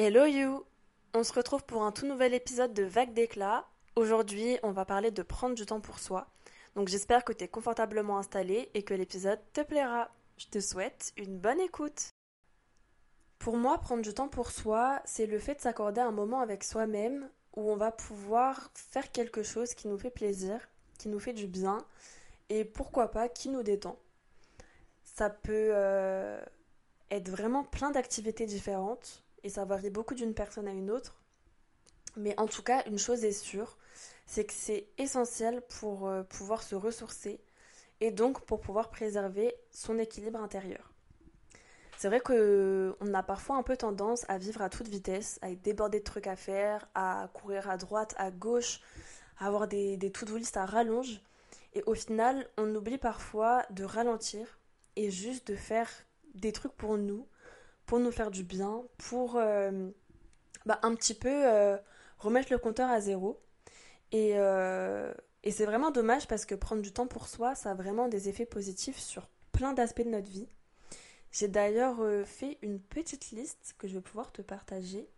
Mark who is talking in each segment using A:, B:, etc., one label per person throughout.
A: Hello you On se retrouve pour un tout nouvel épisode de Vague d'éclat. Aujourd'hui, on va parler de prendre du temps pour soi. Donc j'espère que tu es confortablement installé et que l'épisode te plaira. Je te souhaite une bonne écoute. Pour moi, prendre du temps pour soi, c'est le fait de s'accorder un moment avec soi-même où on va pouvoir faire quelque chose qui nous fait plaisir, qui nous fait du bien et pourquoi pas qui nous détend. Ça peut euh, être vraiment plein d'activités différentes et ça varie beaucoup d'une personne à une autre. Mais en tout cas, une chose est sûre, c'est que c'est essentiel pour euh, pouvoir se ressourcer et donc pour pouvoir préserver son équilibre intérieur. C'est vrai qu'on a parfois un peu tendance à vivre à toute vitesse, à être débordé de trucs à faire, à courir à droite, à gauche, à avoir des, des to-do list à rallonge. Et au final, on oublie parfois de ralentir et juste de faire des trucs pour nous, pour nous faire du bien, pour euh, bah, un petit peu euh, remettre le compteur à zéro. Et, euh, et c'est vraiment dommage parce que prendre du temps pour soi, ça a vraiment des effets positifs sur plein d'aspects de notre vie. J'ai d'ailleurs fait une petite liste que je vais pouvoir te partager.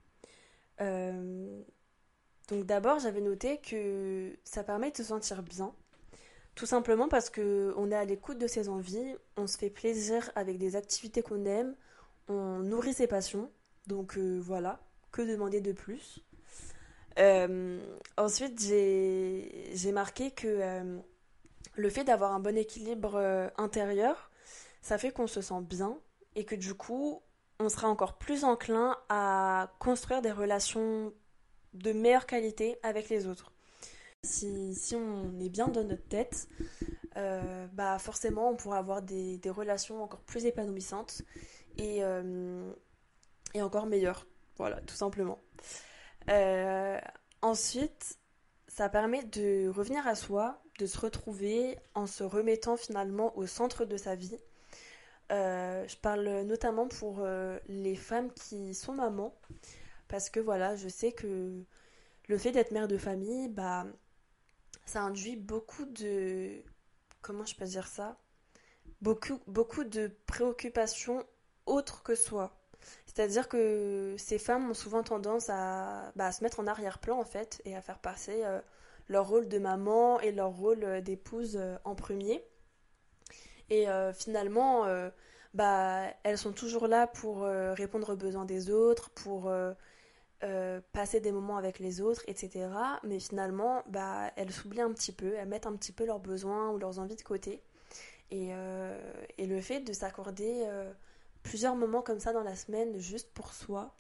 A: donc d'abord, j'avais noté que ça permet de se sentir bien. Tout simplement parce qu'on est à l'écoute de ses envies, on se fait plaisir avec des activités qu'on aime, on nourrit ses passions. Donc euh, voilà, que demander de plus? Euh, Ensuite, j'ai marqué que euh, le fait d'avoir un bon équilibre intérieur, ça fait qu'on se sent bien et que du coup, on sera encore plus enclin à construire des relations de meilleure qualité avec les autres. Si, on est bien dans notre tête, bah forcément on pourra avoir des relations encore plus épanouissantes et, euh, et encore meilleur. Voilà, tout simplement. Euh, ensuite, ça permet de revenir à soi, de se retrouver en se remettant finalement au centre de sa vie. Euh, je parle notamment pour les femmes qui sont mamans, parce que voilà, je sais que le fait d'être mère de famille, bah, ça induit beaucoup de... Comment je peux dire ça? Beaucoup, beaucoup de préoccupations autre que soi. C'est-à-dire que ces femmes ont souvent tendance à, bah, se mettre en arrière-plan en fait et à faire passer euh, leur rôle de maman et leur rôle euh, d'épouse euh, en premier. Et finalement, bah, elles sont toujours là pour répondre aux besoins des autres, pour passer des moments avec les autres, etc. Mais finalement, bah, elles s'oublient un petit peu, elles mettent un petit peu leurs besoins ou leurs envies de côté. Et, et le fait de s'accorder plusieurs moments comme ça dans la semaine juste pour soi,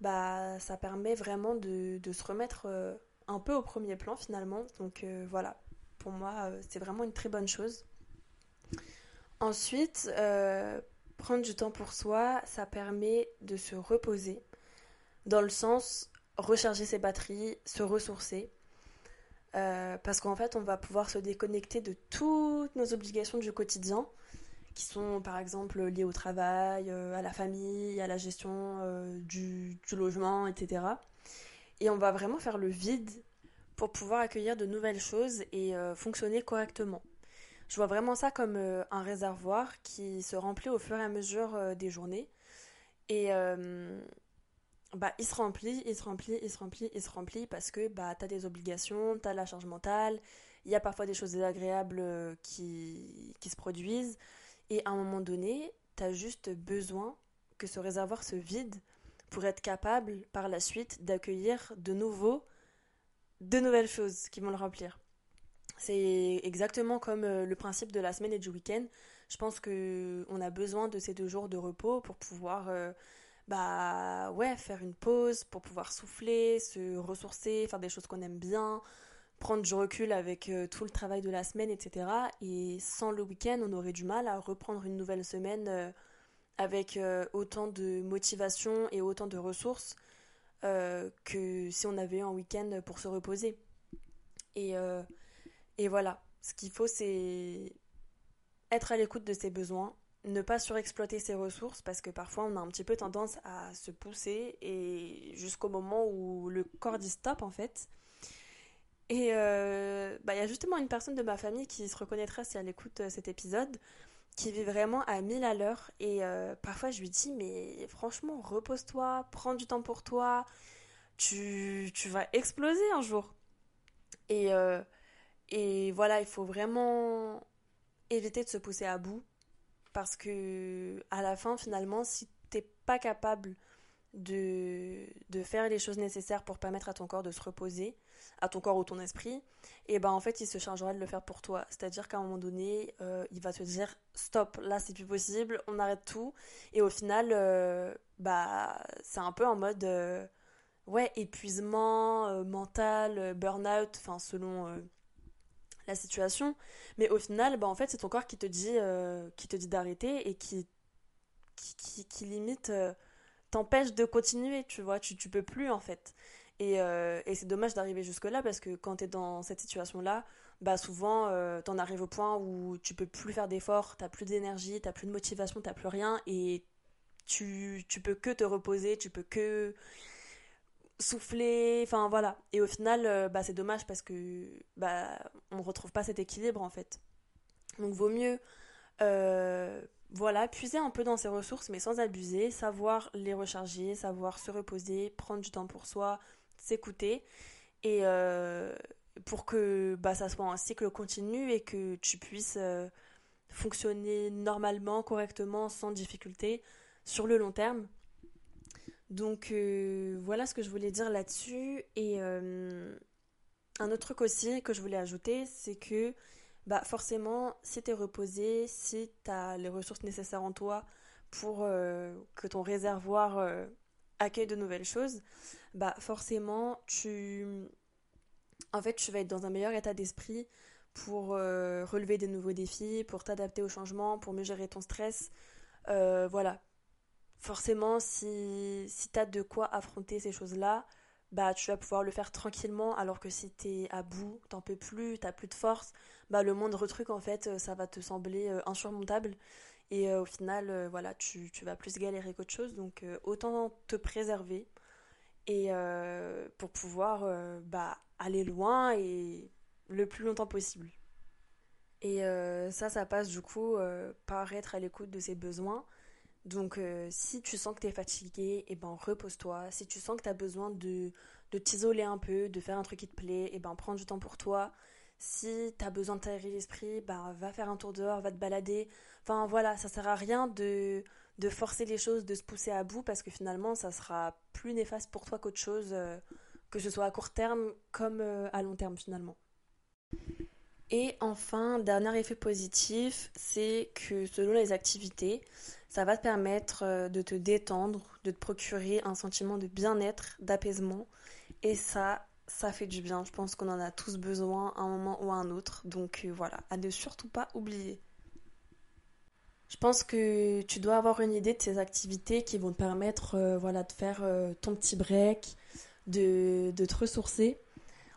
A: bah ça permet vraiment de, se remettre euh, un peu au premier plan finalement. Donc euh, voilà, pour moi euh, c'est vraiment une très bonne chose. Ensuite, prendre du temps pour soi, ça permet de se reposer dans le sens recharger ses batteries, se ressourcer. parce qu'en fait, on va pouvoir se déconnecter de toutes nos obligations du quotidien qui sont par exemple liés au travail, euh, à la famille, à la gestion euh, du, logement, etc. Et on va vraiment faire le vide pour pouvoir accueillir de nouvelles choses et euh, fonctionner correctement. Je vois vraiment ça comme un réservoir qui se remplit au fur et à mesure des journées. Et bah, il se remplit, il se remplit, il se remplit, il se remplit parce que bah, tu as des obligations, tu as la charge mentale, il y a parfois des choses désagréables qui, qui se produisent. Et à un moment donné, tu as juste besoin que ce réservoir se vide pour être capable par la suite d'accueillir de nouveau de nouvelles choses qui vont le remplir. C'est exactement comme euh, le principe de la semaine et du week-end. Je pense que on a besoin de ces deux jours de repos pour pouvoir euh, bah ouais, faire une pause, pour pouvoir souffler, se ressourcer, faire des choses qu'on aime bien, prendre du recul avec euh, tout le travail de la semaine, etc. Et sans le week-end, on aurait du mal à reprendre une nouvelle semaine euh, avec euh, autant de motivation et autant de ressources que si on avait un week-end pour se reposer. Et, voilà, ce qu'il faut, c'est être à l'écoute de ses besoins, ne pas surexploiter ses ressources parce que parfois on a un petit peu tendance à se pousser et jusqu'au moment où le corps dit stop en fait et euh, bah, il y a justement une personne de ma famille qui se reconnaîtra si elle écoute euh, cet épisode, qui vit vraiment à 1000 à l'heure. Et euh, parfois, je lui dis, mais franchement, repose-toi, prends du temps pour toi. Tu, tu vas exploser un jour. Et, et voilà, il faut vraiment éviter de se pousser à bout. Parce que à la fin, finalement, si t'es pas capable de, de faire les choses nécessaires pour permettre à ton corps de se reposer, à ton corps ou ton esprit, et ben en fait il se chargera de le faire pour toi. C'est-à-dire qu'à un moment donné, euh, il va te dire stop, là c'est plus possible, on arrête tout. Et au final, euh, bah c'est un peu en mode euh, ouais épuisement mental, burn-out, enfin selon la situation. Mais au final, bah en fait c'est ton corps qui te dit qui te dit d'arrêter et qui qui, qui, limite t'empêche de continuer, tu vois, tu, tu peux plus en fait. Euh, et, c'est dommage d'arriver jusque-là parce que quand tu es dans cette situation-là, bah souvent euh, tu en arrives au point où tu peux plus faire d'efforts, t'as plus d'énergie, t'as plus de motivation, t'as plus rien et tu, tu peux que te reposer, tu peux que souffler, enfin voilà. Et au final, euh, bah, c'est dommage parce que bah, on retrouve pas cet équilibre en fait. Donc vaut mieux voilà, puiser un peu dans ses ressources mais sans abuser, savoir les recharger, savoir se reposer, prendre du temps pour soi, s'écouter et euh, pour que bah, ça soit un cycle continu et que tu puisses euh, fonctionner normalement, correctement, sans difficulté sur le long terme. Donc euh, voilà ce que je voulais dire là-dessus. Et un autre truc aussi que je voulais ajouter, c'est que bah forcément, si tu es reposé, si tu as les ressources nécessaires en toi pour que ton réservoir accueille de nouvelles choses, bah forcément tu en fait tu vas être dans un meilleur état d'esprit pour euh, relever des nouveaux défis, pour t'adapter au changement, pour mieux gérer ton stress. Euh, voilà. Forcément, si, si tu as de quoi affronter ces choses-là, bah tu vas pouvoir le faire tranquillement, alors que si tu es à bout, t'en peux plus, t'as plus de force, bah le moindre truc en fait, ça va te sembler euh, insurmontable. Et au final, voilà, tu, tu, vas plus galérer qu'autre chose. Donc autant te préserver et euh, pour pouvoir euh, bah, aller loin et le plus longtemps possible. Et euh, ça, ça passe du coup par être à l'écoute de ses besoins. Donc si tu sens que tu es fatigué, et eh ben repose-toi. Si tu sens que tu as besoin de, de t'isoler un peu, de faire un truc qui te plaît, et eh ben prends du temps pour toi. Si tu as besoin de t'aérer l'esprit, bah, va faire un tour dehors, va te balader. Enfin voilà, ça sert à rien de de forcer les choses, de se pousser à bout, parce que finalement, ça sera plus néfaste pour toi qu'autre chose, euh, que ce soit à court terme comme euh, à long terme finalement. Et enfin, dernier effet positif, c'est que selon les activités, ça va te permettre euh, de te détendre, de te procurer un sentiment de bien-être, d'apaisement. Et ça, ça fait du bien. Je pense qu'on en a tous besoin à un moment ou à un autre. Donc voilà, à ne surtout pas oublier. Je pense que tu dois avoir une idée de ces activités qui vont te permettre euh, voilà, de faire euh, ton petit break, de, te ressourcer.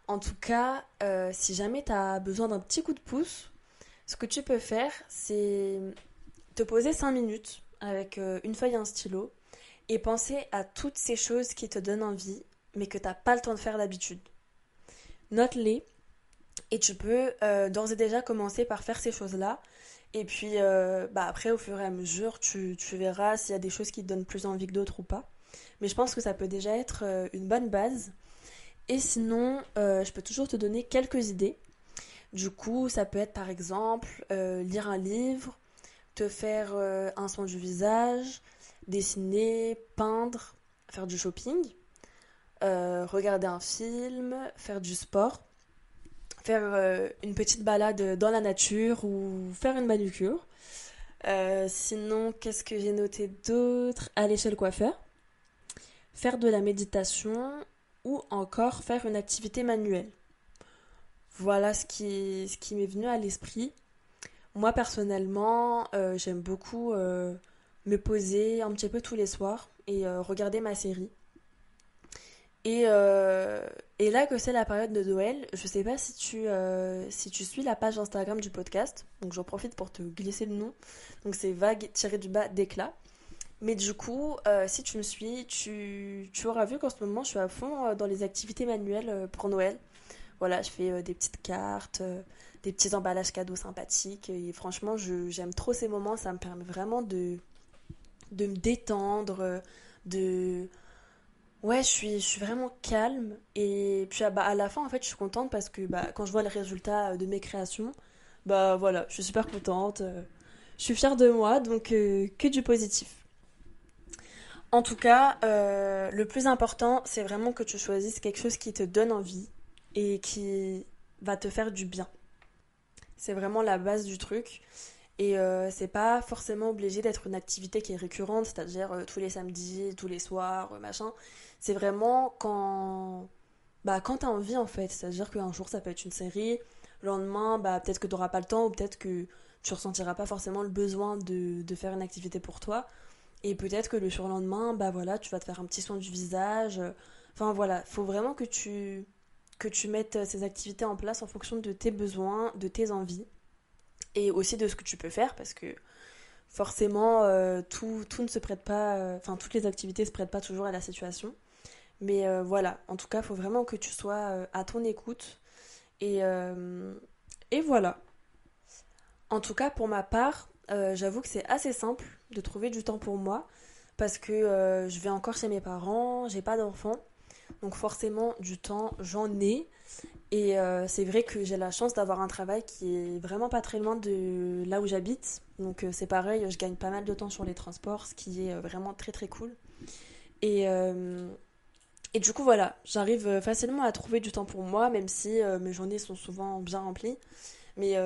A: En tout cas, euh, si jamais tu as besoin d'un petit coup de pouce, ce que tu peux faire, c'est te poser 5 minutes avec une feuille et un stylo et penser à toutes ces choses qui te donnent envie, mais que tu n'as pas le temps de faire d'habitude. Note-les et tu peux d'ores et déjà commencer par faire ces choses-là et puis euh, bah après, au fur et à mesure, tu, tu verras s'il y a des choses qui te donnent plus envie que d'autres ou pas. Mais je pense que ça peut déjà être euh, une bonne base. Et sinon, euh, je peux toujours te donner quelques idées. Du coup, ça peut être par exemple lire un livre, te faire un soin du visage, dessiner, peindre, faire du shopping, regarder un film, faire du sport faire euh, une petite balade dans la nature ou faire une manucure. Euh, sinon, qu'est-ce que j'ai noté d'autre? Aller chez le coiffeur, faire de la méditation ou encore faire une activité manuelle. Voilà ce qui, ce qui m'est venu à l'esprit. Moi personnellement, euh, j'aime beaucoup me poser un petit peu tous les soirs et regarder ma série. Et, euh, et là que c'est la période de Noël, je sais pas si tu, euh, si tu suis la page Instagram du podcast, donc j'en profite pour te glisser le nom. Donc c'est vague tiré du bas d'éclat. Mais du coup, euh, si tu me suis, tu, tu auras vu qu'en ce moment je suis à fond dans les activités manuelles pour Noël. Voilà, je fais des petites cartes, des petits emballages cadeaux sympathiques. Et franchement, j'aime trop ces moments. Ça me permet vraiment de, de me détendre, de... Ouais, je suis, je suis vraiment calme. Et puis ah bah, à la fin, en fait, je suis contente parce que bah, quand je vois le résultat de mes créations, bah voilà, je suis super contente. Je suis fière de moi, donc euh, que du positif. En tout cas, euh, le plus important, c'est vraiment que tu choisisses quelque chose qui te donne envie et qui va te faire du bien. C'est vraiment la base du truc. Et euh, c'est pas forcément obligé d'être une activité qui est récurrente, c'est-à-dire euh, tous les samedis, tous les soirs, euh, machin. C'est vraiment quand, bah, quand t'as envie en fait. C'est-à-dire qu'un jour ça peut être une série, le lendemain, bah, peut-être que t'auras pas le temps ou peut-être que tu ressentiras pas forcément le besoin de, de faire une activité pour toi. Et peut-être que le surlendemain, bah voilà, tu vas te faire un petit soin du visage. Enfin voilà, faut vraiment que tu, que tu mettes ces activités en place en fonction de tes besoins, de tes envies et aussi de ce que tu peux faire parce que forcément euh, tout, tout, ne se prête pas, euh, enfin toutes les activités se prêtent pas toujours à la situation. Mais euh, voilà, en tout cas, il faut vraiment que tu sois à ton écoute. Et, et voilà. En tout cas, pour ma part, j'avoue que c'est assez simple de trouver du temps pour moi parce que je vais encore chez mes parents, j'ai pas d'enfants. Donc forcément, du temps, j'en ai. Et euh, c'est vrai que j'ai la chance d'avoir un travail qui est vraiment pas très loin de là où j'habite. Donc euh, c'est pareil, je gagne pas mal de temps sur les transports, ce qui est euh, vraiment très très cool. Et, et du coup voilà, j'arrive facilement à trouver du temps pour moi, même si mes journées sont souvent bien remplies. Mais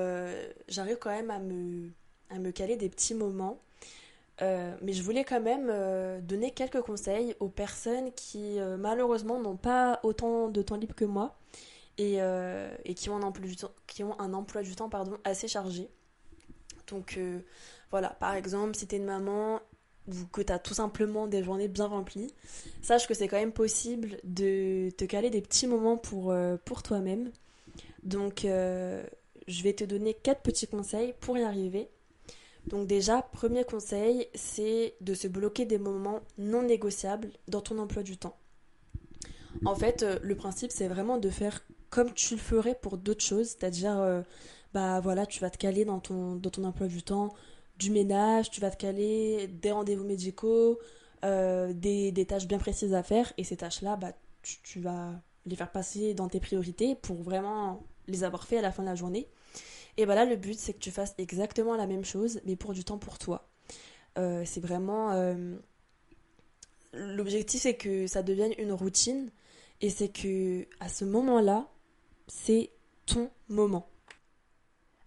A: j'arrive quand même à me, à me caler des petits moments. mais je voulais quand même donner quelques conseils aux personnes qui malheureusement n'ont pas autant de temps libre que moi et, euh, et qui, ont un emploi du temps, assez chargé. Donc euh, voilà, par exemple, si tu es une maman ou que tu as tout simplement des journées bien remplies, sache que c'est quand même possible de te caler des petits moments pour, euh, pour toi-même. Donc je vais te donner quatre petits conseils pour y arriver. Donc déjà, premier conseil, c'est de se bloquer des moments non négociables dans ton emploi du temps. En fait, le principe, c'est vraiment de faire comme tu le ferais pour d'autres choses, c'est-à-dire, euh, bah voilà, tu vas te caler dans ton, emploi du temps du ménage, tu vas te caler des rendez-vous médicaux, euh, des, tâches bien précises à faire, et ces tâches-là, bah, tu, vas les faire passer dans tes priorités pour vraiment les avoir fait à la fin de la journée. Et bah là, le but, c'est que tu fasses exactement la même chose, mais pour du temps pour toi. Euh, c'est vraiment... L'objectif, c'est que ça devienne une routine, et c'est que à ce moment-là, c'est ton moment.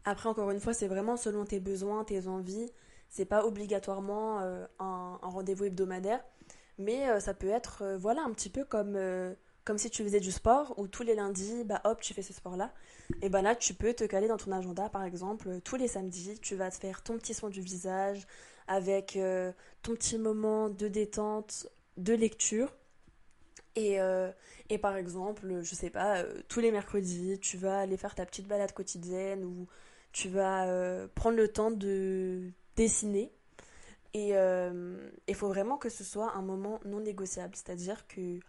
A: Après, encore une fois, c'est vraiment selon tes besoins, tes envies. C'est pas obligatoirement euh, un, rendez-vous hebdomadaire, mais euh, ça peut être, euh, voilà, un petit peu comme, comme si tu faisais du sport, où tous les lundis, bah hop, tu fais ce sport-là. Et ben là, tu peux te caler dans ton agenda, par exemple, tous les samedis, tu vas te faire ton petit soin du visage avec ton petit moment de détente, de lecture. Et, et par exemple, je sais pas, euh, tous les mercredis, tu vas aller faire ta petite balade quotidienne ou tu vas euh, prendre le temps de dessiner. Et il euh, faut vraiment que ce soit un moment non négociable. C'est-à-dire que,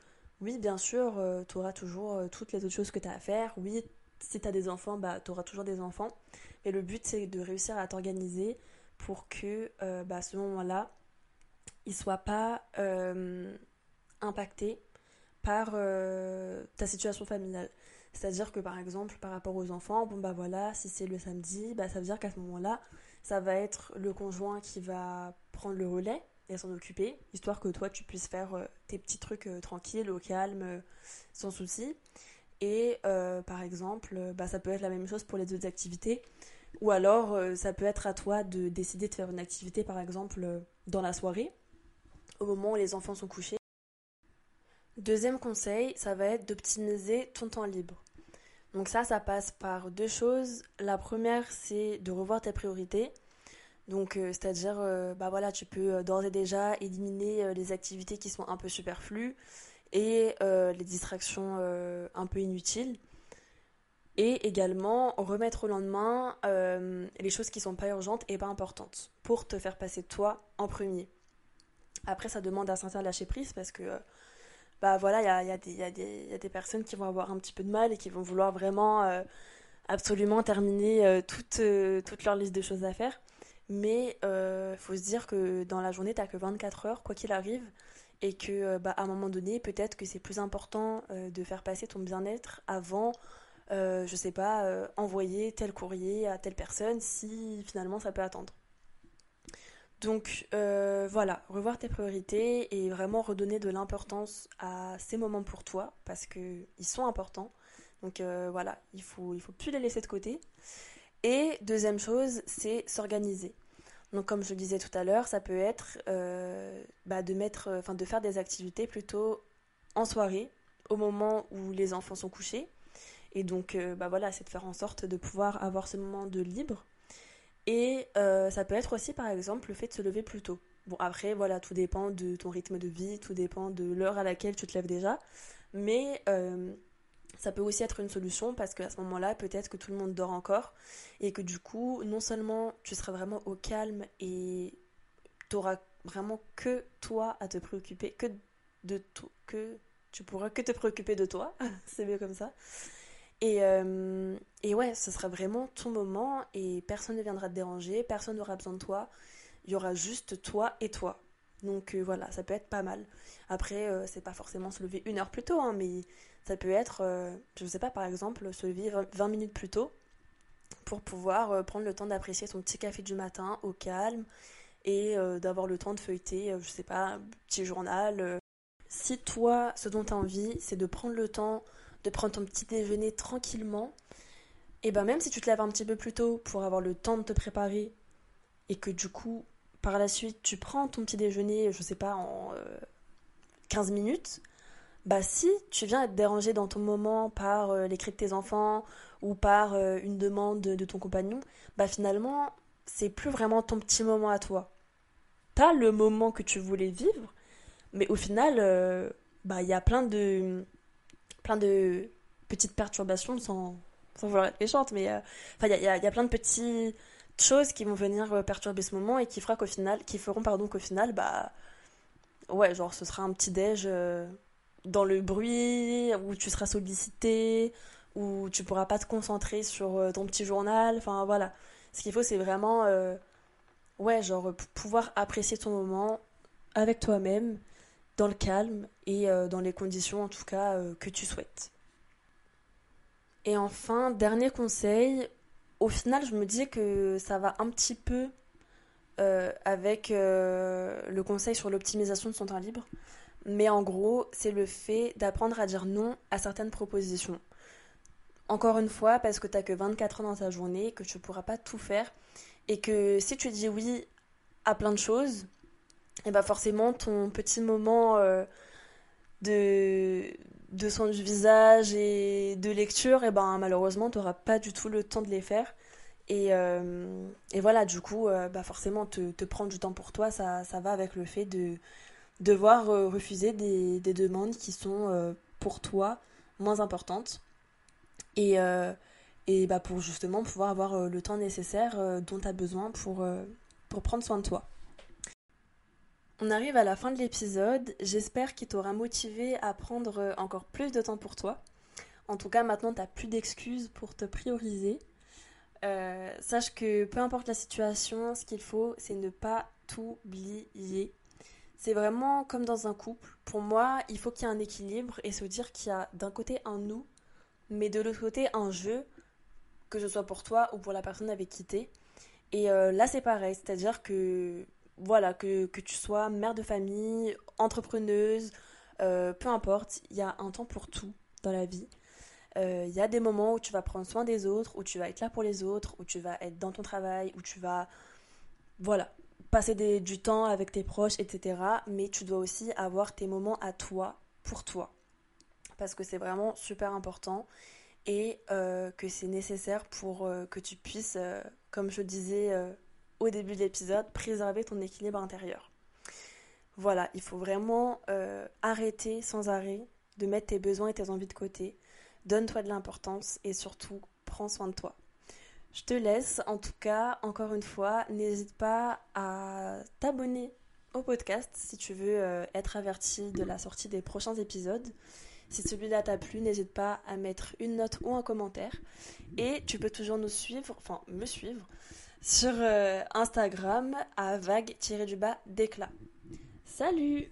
A: oui, bien sûr, tu auras toujours toutes les autres choses que tu as à faire. Oui, si tu as des enfants, bah, tu auras toujours des enfants. Mais le but, c'est de réussir à t'organiser pour que bah, ce moment-là, il ne soit pas impacté par euh, ta situation familiale. C'est-à-dire que par exemple, par rapport aux enfants, bon bah voilà, si c'est le samedi, bah ça veut dire qu'à ce moment-là, ça va être le conjoint qui va prendre le relais et s'en occuper, histoire que toi tu puisses faire euh, tes petits trucs euh, tranquilles, au calme, sans souci. Et par exemple, bah, ça peut être la même chose pour les autres activités. Ou alors, ça peut être à toi de décider de faire une activité, par exemple, dans la soirée, au moment où les enfants sont couchés. Deuxième conseil, ça va être d'optimiser ton temps libre. Donc ça, ça passe par deux choses. La première, c'est de revoir tes priorités. Donc, euh, c'est-à-dire, euh, bah voilà, tu peux euh, d'ores et déjà éliminer les activités qui sont un peu superflues et les distractions un peu inutiles. Et également remettre au lendemain les choses qui sont pas urgentes et pas importantes pour te faire passer toi en premier. Après, ça demande un certain lâcher prise parce que bah voilà, il y a, y, a y, y a, des personnes qui vont avoir un petit peu de mal et qui vont vouloir vraiment euh, absolument terminer toute, toute leur liste de choses à faire. Mais il faut se dire que dans la journée, tu n'as que 24 heures, quoi qu'il arrive. Et que bah, à un moment donné, peut-être que c'est plus important de faire passer ton bien-être avant euh, je sais pas, euh, envoyer tel courrier à telle personne si finalement ça peut attendre. Donc euh, voilà, revoir tes priorités et vraiment redonner de l'importance à ces moments pour toi parce qu'ils sont importants. Donc voilà, il faut, faut plus les laisser de côté. Et deuxième chose, c'est s'organiser. Donc comme je disais tout à l'heure, ça peut être bah, de, mettre, enfin, de faire des activités plutôt en soirée, au moment où les enfants sont couchés, et donc, euh, bah voilà, c'est de faire en sorte de pouvoir avoir ce moment de libre. Et euh, ça peut être aussi, par exemple, le fait de se lever plus tôt. Bon, après, voilà, tout dépend de ton rythme de vie, tout dépend de l'heure à laquelle tu te lèves déjà. Mais euh, ça peut aussi être une solution parce qu'à ce moment-là, peut-être que tout le monde dort encore et que du coup, non seulement tu seras vraiment au calme et tu auras vraiment que toi à te préoccuper, que de tout, que tu pourras que te préoccuper de toi, c'est mieux comme ça. Et, euh, et ouais, ce sera vraiment ton moment et personne ne viendra te déranger, personne n'aura besoin de toi. Il y aura juste toi et toi. Donc euh, voilà, ça peut être pas mal. Après, euh, c'est pas forcément se lever une heure plus tôt, hein, mais ça peut être, je sais pas, par exemple, se lever 20 minutes plus tôt pour pouvoir prendre le temps d'apprécier son petit café du matin au calme et d'avoir le temps de feuilleter, je sais pas, un petit journal. Si toi, ce dont tu as envie, c'est de prendre le temps de prendre ton petit déjeuner tranquillement, et ben même si tu te lèves un petit peu plus tôt pour avoir le temps de te préparer, et que du coup, par la suite, tu prends ton petit déjeuner, je sais pas, en 15 euh, minutes, bah si tu viens être dérangé dans ton moment par euh, les cris de tes enfants ou par euh, une demande de, ton compagnon, bah finalement, c'est plus vraiment ton petit moment à toi. T'as le moment que tu voulais vivre, mais au final, bah il y a plein de plein de petites perturbations sans, sans vouloir être méchante, mais euh, il y, a, plein de petites choses qui vont venir euh, perturber ce moment et qui, fera qu'au final, qui feront pardon, qu'au final, bah ouais, genre ce sera un petit déj euh, dans le bruit, où tu seras sollicité, où tu pourras pas te concentrer sur ton petit journal, enfin voilà. Ce qu'il faut, c'est vraiment, ouais, genre pouvoir apprécier ton moment avec toi-même dans le calme et euh, dans les conditions en tout cas euh, que tu souhaites. Et enfin, dernier conseil, au final je me dis que ça va un petit peu euh, avec le conseil sur l'optimisation de son temps libre. Mais en gros, c'est le fait d'apprendre à dire non à certaines propositions. Encore une fois, parce que tu n'as que 24 heures dans ta journée, que tu ne pourras pas tout faire, et que si tu dis oui à plein de choses, et bah forcément ton petit moment euh, de, de soin du visage et de lecture, et ben malheureusement tu n'auras pas du tout le temps de les faire. Et, euh, et voilà, du coup, euh, bah forcément te, te, prendre du temps pour toi, ça, ça va avec le fait de devoir refuser des, des, demandes qui sont pour toi moins importantes. Et, et bah pour justement pouvoir avoir le temps nécessaire dont tu as besoin pour, pour prendre soin de toi. On arrive à la fin de l'épisode. J'espère qu'il t'aura motivé à prendre encore plus de temps pour toi. En tout cas, maintenant, tu n'as plus d'excuses pour te prioriser. Euh, sache que peu importe la situation, ce qu'il faut, c'est ne pas t'oublier. C'est vraiment comme dans un couple. Pour moi, il faut qu'il y ait un équilibre et se dire qu'il y a d'un côté un nous, mais de l'autre côté un jeu, que ce soit pour toi ou pour la personne avec qui t'es. Et euh, là, c'est pareil, c'est-à-dire que voilà, que, tu sois mère de famille, entrepreneuse, euh, peu importe, il y a un temps pour tout dans la vie. Euh, il y a des moments où tu vas prendre soin des autres, où tu vas être là pour les autres, où tu vas être dans ton travail, où tu vas, voilà, passer du temps avec tes proches, etc. Mais tu dois aussi avoir tes moments à toi, pour toi. Parce que c'est vraiment super important et euh, que c'est nécessaire pour que tu puisses, comme je disais au début de l'épisode, préserver ton équilibre intérieur. Voilà, il faut vraiment euh, arrêter sans arrêt de mettre tes besoins et tes envies de côté. Donne-toi de l'importance et surtout, prends soin de toi. Je te laisse, en tout cas, encore une fois, n'hésite pas à t'abonner au podcast si tu veux euh, être averti de la sortie des prochains épisodes. Si celui-là t'a plu, n'hésite pas à mettre une note ou un commentaire. Et tu peux toujours nous suivre, enfin me suivre, sur euh, Instagram à vague-du-bas d'éclat. Salut